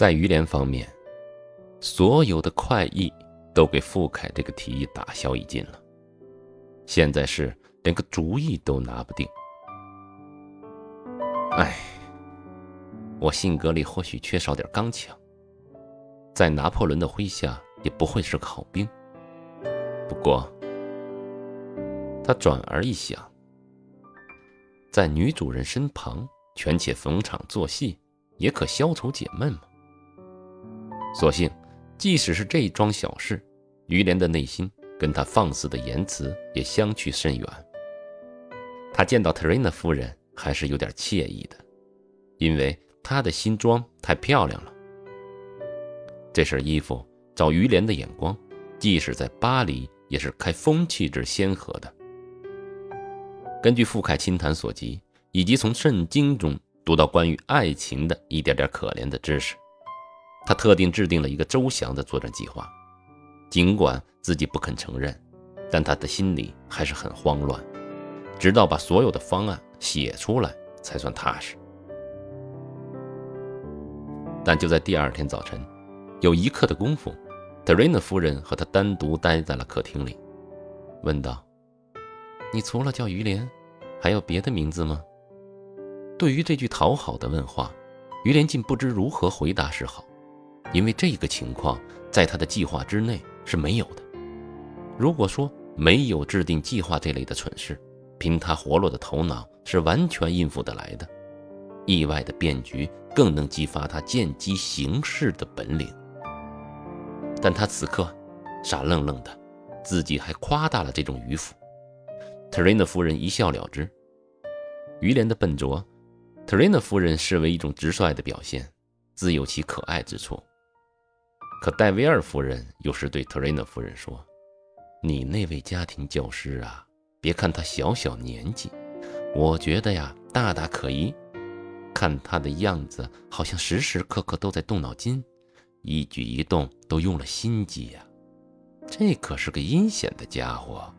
在于连方面，所有的快意都给傅凯这个提议打消一尽了。现在是连个主意都拿不定。哎，我性格里或许缺少点刚强，在拿破仑的麾下也不会是个好兵。不过，他转而一想，在女主人身旁权且逢场作戏，也可消愁解闷嘛。所幸，即使是这桩小事，于连的内心跟他放肆的言辞也相去甚远。他见到特瑞娜夫人还是有点惬意的，因为她的新装太漂亮了。这身衣服，照于连的眼光，即使在巴黎也是开风气之先河的。根据傅凯亲谈所及，以及从圣经中读到关于爱情的一点点可怜的知识。他特定制定了一个周详的作战计划，尽管自己不肯承认，但他的心里还是很慌乱。直到把所有的方案写出来，才算踏实。但就在第二天早晨，有一刻的功夫，特瑞娜夫人和他单独待在了客厅里，问道：“你除了叫于连，还有别的名字吗？”对于这句讨好的问话，于连竟不知如何回答是好。因为这个情况在他的计划之内是没有的。如果说没有制定计划这类的蠢事，凭他活络的头脑是完全应付得来的。意外的变局更能激发他见机行事的本领。但他此刻傻愣愣的，自己还夸大了这种迂腐。特瑞娜夫人一笑了之。于连的笨拙，特瑞娜夫人视为一种直率的表现，自有其可爱之处。可戴维尔夫人又是对特瑞娜夫人说：“你那位家庭教师啊，别看他小小年纪，我觉得呀，大大可疑。看他的样子，好像时时刻刻都在动脑筋，一举一动都用了心机呀。这可是个阴险的家伙。”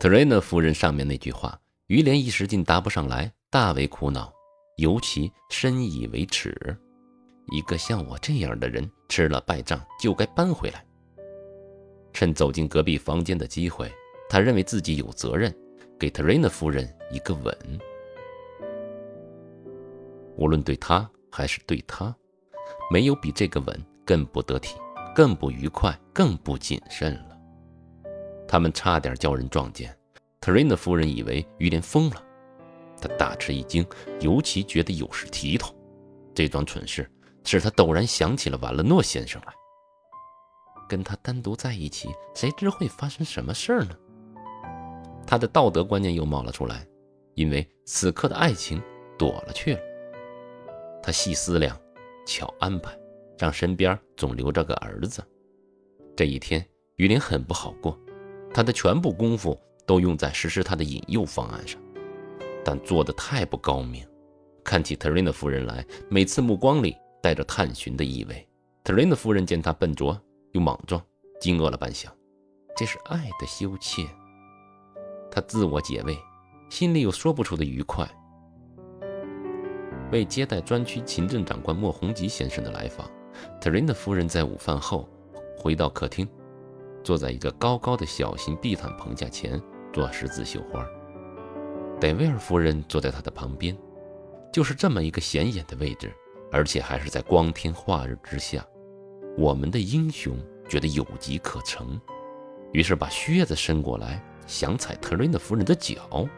特瑞娜夫人上面那句话，于连一时竟答不上来，大为苦恼，尤其深以为耻。一个像我这样的人吃了败仗就该搬回来。趁走进隔壁房间的机会，他认为自己有责任给特瑞娜夫人一个吻。无论对他还是对他，没有比这个吻更不得体、更不愉快、更不谨慎了。他们差点叫人撞见。特瑞娜夫人以为于连疯了，她大吃一惊，尤其觉得有失体统。这桩蠢事。使他陡然想起了瓦勒诺先生来。跟他单独在一起，谁知会发生什么事儿呢？他的道德观念又冒了出来，因为此刻的爱情躲了去了。他细思量，巧安排，让身边总留着个儿子。这一天，于林很不好过，他的全部功夫都用在实施他的引诱方案上，但做的太不高明。看起特瑞娜夫人来，每次目光里。带着探寻的意味，特瑞娜夫人见他笨拙又莽撞，惊愕了半晌。这是爱的羞怯。他自我解慰，心里有说不出的愉快。为接待专区勤政长官莫洪吉先生的来访，特瑞娜夫人在午饭后回到客厅，坐在一个高高的小型地毯棚架前做十字绣花。戴维尔夫人坐在他的旁边，就是这么一个显眼的位置。而且还是在光天化日之下，我们的英雄觉得有机可乘，于是把靴子伸过来，想踩特瑞娜夫人的脚，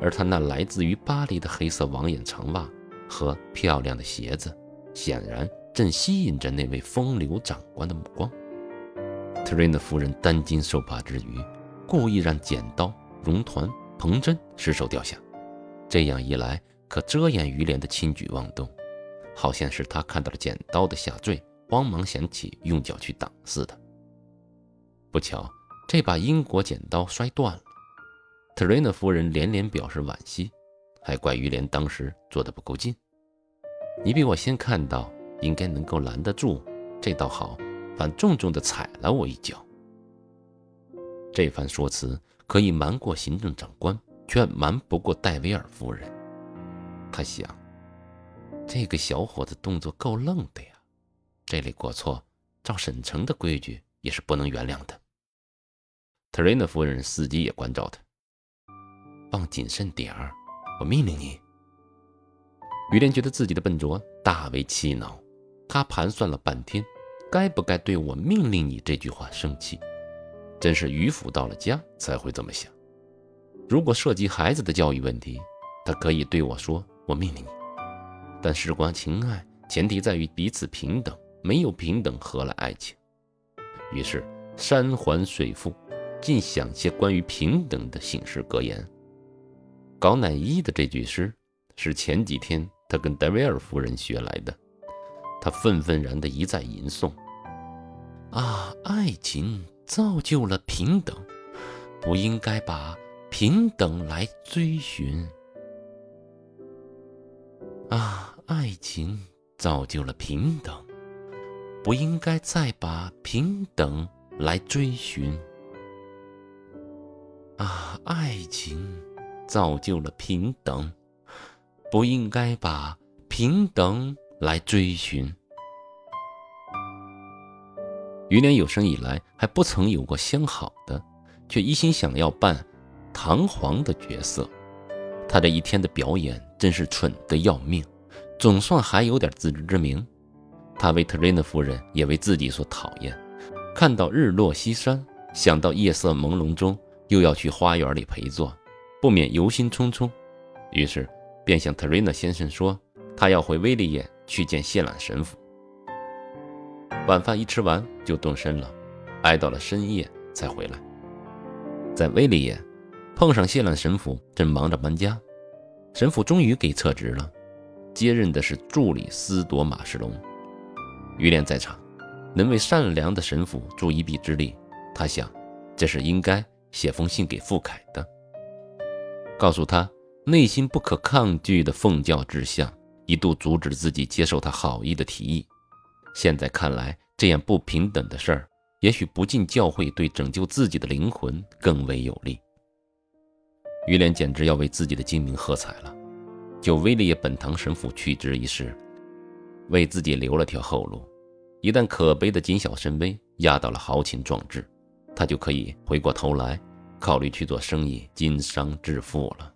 而他那来自于巴黎的黑色网眼长袜和漂亮的鞋子，显然正吸引着那位风流长官的目光。特瑞娜夫人担惊受怕之余，故意让剪刀、绒团、蓬针失手掉下，这样一来可遮掩于连的轻举妄动。好像是他看到了剪刀的下坠，慌忙想起用脚去挡似的。不巧，这把英国剪刀摔断了。特瑞娜夫人连连表示惋惜，还怪于连当时做的不够劲。你比我先看到，应该能够拦得住。这倒好，反重重的踩了我一脚。这番说辞可以瞒过行政长官，却瞒不过戴维尔夫人。他想。这个小伙子动作够愣的呀！这类过错，照沈城的规矩也是不能原谅的。特瑞娜夫人伺机也关照他：“放谨慎点儿，我命令你。”于连觉得自己的笨拙，大为气恼。他盘算了半天，该不该对我命令你这句话生气？真是迂腐到了家才会这么想。如果涉及孩子的教育问题，他可以对我说：“我命令你。”但事关情爱，前提在于彼此平等，没有平等何来爱情？于是山环水复，尽想些关于平等的醒世格言。高乃伊的这句诗是前几天。他跟戴维尔夫人学来的，他愤愤然地一再吟诵：“啊，爱情造就了平等，不应该把平等来追寻。啊，爱情造就了平等，不应该再把平等来追寻。啊，爱情造就了平等。”不应该把平等来追寻。于连有生以来还不曾有过相好的，却一心想要扮堂皇的角色。他这一天的表演真是蠢得要命，总算还有点自知之明。他为特瑞娜夫人，也为自己所讨厌。看到日落西山，想到夜色朦胧中又要去花园里陪坐，不免忧心忡忡。于是。便向特瑞娜先生说，他要回威利耶去见谢兰神父。晚饭一吃完就动身了，挨到了深夜才回来。在威利耶碰上谢兰神父正忙着搬家，神父终于给撤职了，接任的是助理司铎马士龙。于连在场，能为善良的神父助一臂之力，他想这是应该写封信给傅凯的，告诉他。内心不可抗拒的奉教志向，一度阻止自己接受他好意的提议。现在看来，这样不平等的事儿，也许不进教会对拯救自己的灵魂更为有利。于连简直要为自己的精明喝彩了。就威力本堂神父去之一事，为自己留了条后路。一旦可悲的谨小慎微压倒了豪情壮志，他就可以回过头来考虑去做生意，经商致富了。